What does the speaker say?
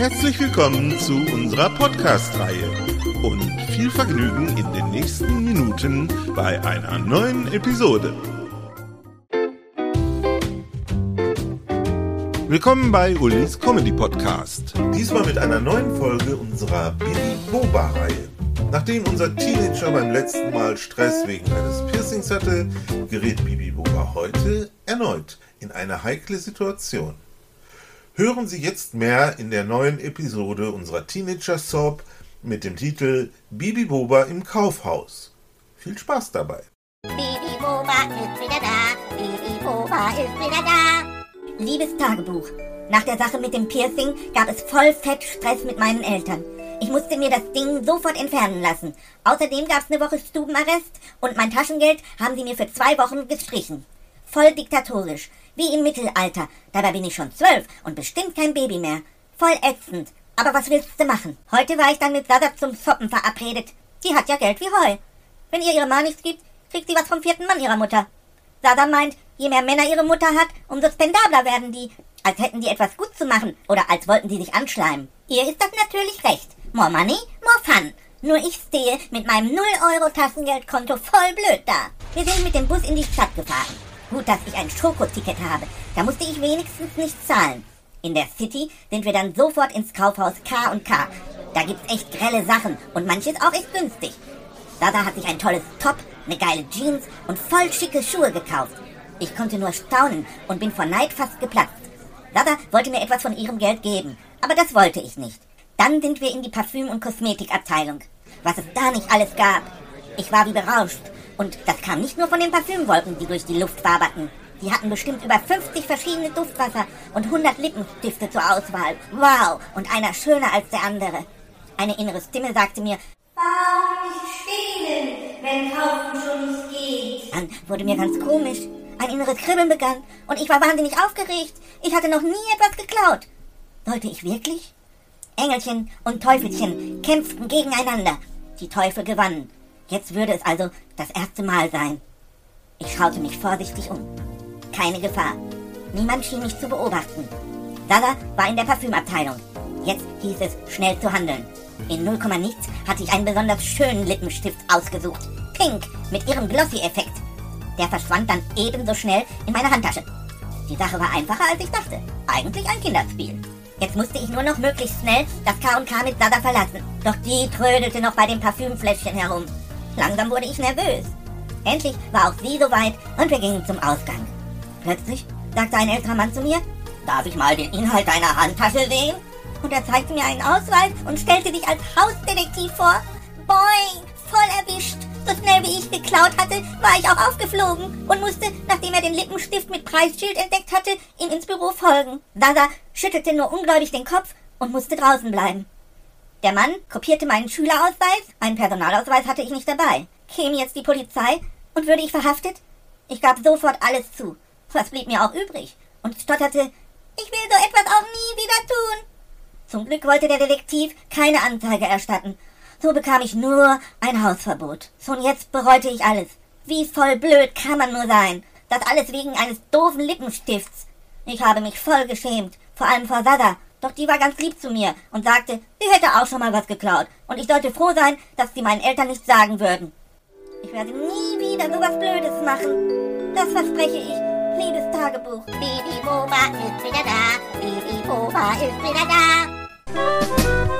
Herzlich willkommen zu unserer Podcast-Reihe und viel Vergnügen in den nächsten Minuten bei einer neuen Episode. Willkommen bei Ulis Comedy Podcast. Diesmal mit einer neuen Folge unserer Billy Boba-Reihe. Nachdem unser Teenager beim letzten Mal Stress wegen eines Piercings hatte, gerät Bibi Boba heute erneut in eine heikle Situation. Hören Sie jetzt mehr in der neuen Episode unserer Teenager Soap mit dem Titel Bibi Boba im Kaufhaus. Viel Spaß dabei. Bibi Boba ist wieder da. Bibi Boba ist wieder da. Liebes Tagebuch. Nach der Sache mit dem Piercing gab es voll fett Stress mit meinen Eltern. Ich musste mir das Ding sofort entfernen lassen. Außerdem gab es eine Woche Stubenarrest und mein Taschengeld haben sie mir für zwei Wochen gestrichen. Voll diktatorisch. Wie im Mittelalter. Dabei bin ich schon zwölf und bestimmt kein Baby mehr. Voll ätzend. Aber was willst du machen? Heute war ich dann mit Sada zum Shoppen verabredet. Die hat ja Geld wie Heu. Wenn ihr ihre Ma nichts gibt, kriegt sie was vom vierten Mann ihrer Mutter. Sada meint, je mehr Männer ihre Mutter hat, umso spendabler werden die. Als hätten die etwas gut zu machen oder als wollten sie sich anschleimen. Ihr ist das natürlich recht. More money, more fun. Nur ich stehe mit meinem 0-Euro-Tassengeldkonto voll blöd da. Wir sind mit dem Bus in die Stadt gefahren. Gut, dass ich ein Schokoticket habe. Da musste ich wenigstens nicht zahlen. In der City sind wir dann sofort ins Kaufhaus K &K. Da gibt's echt grelle Sachen und manches auch echt günstig. Dada hat sich ein tolles Top, eine geile Jeans und voll schicke Schuhe gekauft. Ich konnte nur staunen und bin vor Neid fast geplatzt. Dada wollte mir etwas von ihrem Geld geben, aber das wollte ich nicht. Dann sind wir in die Parfüm- und Kosmetikabteilung. Was es da nicht alles gab. Ich war wie berauscht und das kam nicht nur von den Parfümwolken, die durch die Luft waberten. Die hatten bestimmt über 50 verschiedene Duftwasser und 100 Lippenstifte zur Auswahl. Wow, und einer schöner als der andere. Eine innere Stimme sagte mir, Warum nicht stehlen, wenn kaufen schon nicht geht? Dann wurde mir ganz komisch. Ein inneres Kribbeln begann und ich war wahnsinnig aufgeregt. Ich hatte noch nie etwas geklaut. Sollte ich wirklich? Engelchen und Teufelchen kämpften gegeneinander. Die Teufel gewannen. Jetzt würde es also das erste Mal sein. Ich schaute mich vorsichtig um. Keine Gefahr. Niemand schien mich zu beobachten. Dada war in der Parfümabteilung. Jetzt hieß es, schnell zu handeln. In 0, nichts hatte ich einen besonders schönen Lippenstift ausgesucht. Pink, mit ihrem Glossy-Effekt. Der verschwand dann ebenso schnell in meine Handtasche. Die Sache war einfacher, als ich dachte. Eigentlich ein Kinderspiel. Jetzt musste ich nur noch möglichst schnell das K&K mit Dada verlassen. Doch die trödelte noch bei dem Parfümfläschchen herum. Langsam wurde ich nervös. Endlich war auch sie soweit und wir gingen zum Ausgang. Plötzlich sagte ein älterer Mann zu mir, darf ich mal den Inhalt deiner Handtasche sehen? Und er zeigte mir einen Ausweis und stellte sich als Hausdetektiv vor. Boing, voll erwischt. So schnell wie ich geklaut hatte, war ich auch aufgeflogen und musste, nachdem er den Lippenstift mit Preisschild entdeckt hatte, ihm ins Büro folgen. Sasa schüttelte nur ungläubig den Kopf und musste draußen bleiben. Der Mann kopierte meinen Schülerausweis, einen Personalausweis hatte ich nicht dabei. Käme jetzt die Polizei und würde ich verhaftet? Ich gab sofort alles zu. Was blieb mir auch übrig? Und stotterte, ich will so etwas auch nie wieder tun. Zum Glück wollte der Detektiv keine Anzeige erstatten. So bekam ich nur ein Hausverbot. Und jetzt bereute ich alles. Wie voll blöd kann man nur sein? Das alles wegen eines doofen Lippenstifts. Ich habe mich voll geschämt, vor allem vor Sada, doch die war ganz lieb zu mir und sagte, sie hätte auch schon mal was geklaut und ich sollte froh sein, dass sie meinen Eltern nichts sagen würden. Ich werde nie wieder sowas Blödes machen. Das verspreche ich. Liebes Tagebuch. Bibi Boba ist wieder da. Bibi Boba ist wieder da.